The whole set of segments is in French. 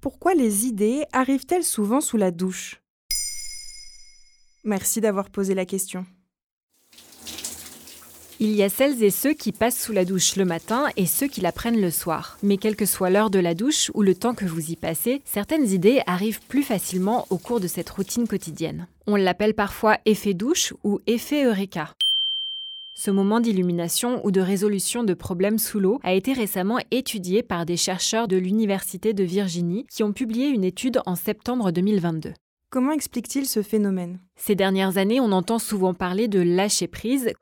Pourquoi les idées arrivent-elles souvent sous la douche? Merci d'avoir posé la question. Il y a celles et ceux qui passent sous la douche le matin et ceux qui la prennent le soir. Mais quelle que soit l'heure de la douche ou le temps que vous y passez, certaines idées arrivent plus facilement au cours de cette routine quotidienne. On l'appelle parfois effet douche ou effet Eureka. Ce moment d'illumination ou de résolution de problèmes sous l'eau a été récemment étudié par des chercheurs de l'Université de Virginie qui ont publié une étude en septembre 2022. Comment explique-t-il ce phénomène? Ces dernières années, on entend souvent parler de lâcher prise,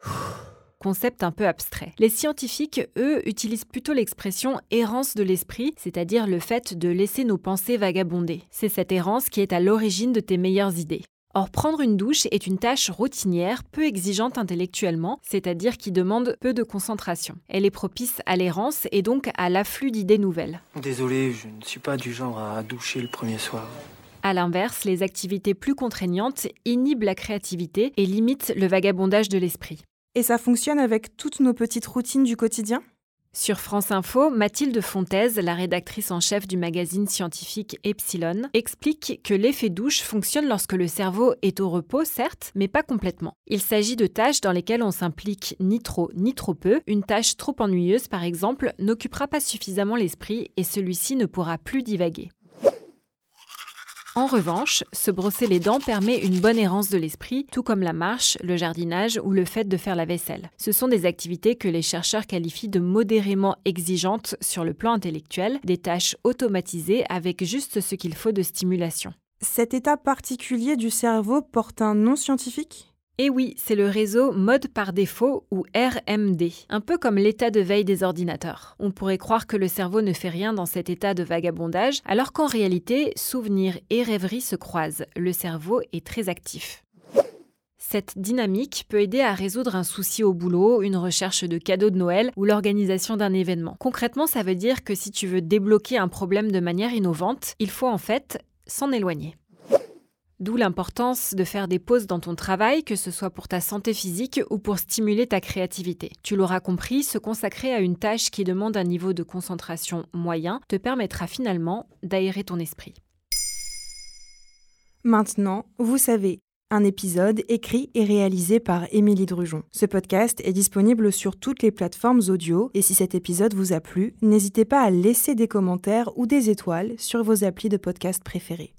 concept un peu abstrait. Les scientifiques, eux, utilisent plutôt l'expression errance de l'esprit, c'est-à-dire le fait de laisser nos pensées vagabonder. C'est cette errance qui est à l'origine de tes meilleures idées. Or, prendre une douche est une tâche routinière, peu exigeante intellectuellement, c'est-à-dire qui demande peu de concentration. Elle est propice à l'errance et donc à l'afflux d'idées nouvelles. Désolé, je ne suis pas du genre à doucher le premier soir. À l'inverse, les activités plus contraignantes inhibent la créativité et limitent le vagabondage de l'esprit. Et ça fonctionne avec toutes nos petites routines du quotidien? Sur France Info, Mathilde Fontaise, la rédactrice en chef du magazine scientifique Epsilon, explique que l'effet douche fonctionne lorsque le cerveau est au repos, certes, mais pas complètement. Il s'agit de tâches dans lesquelles on s'implique ni trop ni trop peu. Une tâche trop ennuyeuse, par exemple, n'occupera pas suffisamment l'esprit et celui-ci ne pourra plus divaguer. En revanche, se brosser les dents permet une bonne errance de l'esprit, tout comme la marche, le jardinage ou le fait de faire la vaisselle. Ce sont des activités que les chercheurs qualifient de modérément exigeantes sur le plan intellectuel, des tâches automatisées avec juste ce qu'il faut de stimulation. Cet état particulier du cerveau porte un nom scientifique? Et oui, c'est le réseau mode par défaut ou RMD, un peu comme l'état de veille des ordinateurs. On pourrait croire que le cerveau ne fait rien dans cet état de vagabondage, alors qu'en réalité, souvenirs et rêveries se croisent. Le cerveau est très actif. Cette dynamique peut aider à résoudre un souci au boulot, une recherche de cadeaux de Noël ou l'organisation d'un événement. Concrètement, ça veut dire que si tu veux débloquer un problème de manière innovante, il faut en fait s'en éloigner. D'où l'importance de faire des pauses dans ton travail, que ce soit pour ta santé physique ou pour stimuler ta créativité. Tu l'auras compris, se consacrer à une tâche qui demande un niveau de concentration moyen te permettra finalement d'aérer ton esprit. Maintenant, vous savez, un épisode écrit et réalisé par Émilie Drujon. Ce podcast est disponible sur toutes les plateformes audio et si cet épisode vous a plu, n'hésitez pas à laisser des commentaires ou des étoiles sur vos applis de podcast préférés.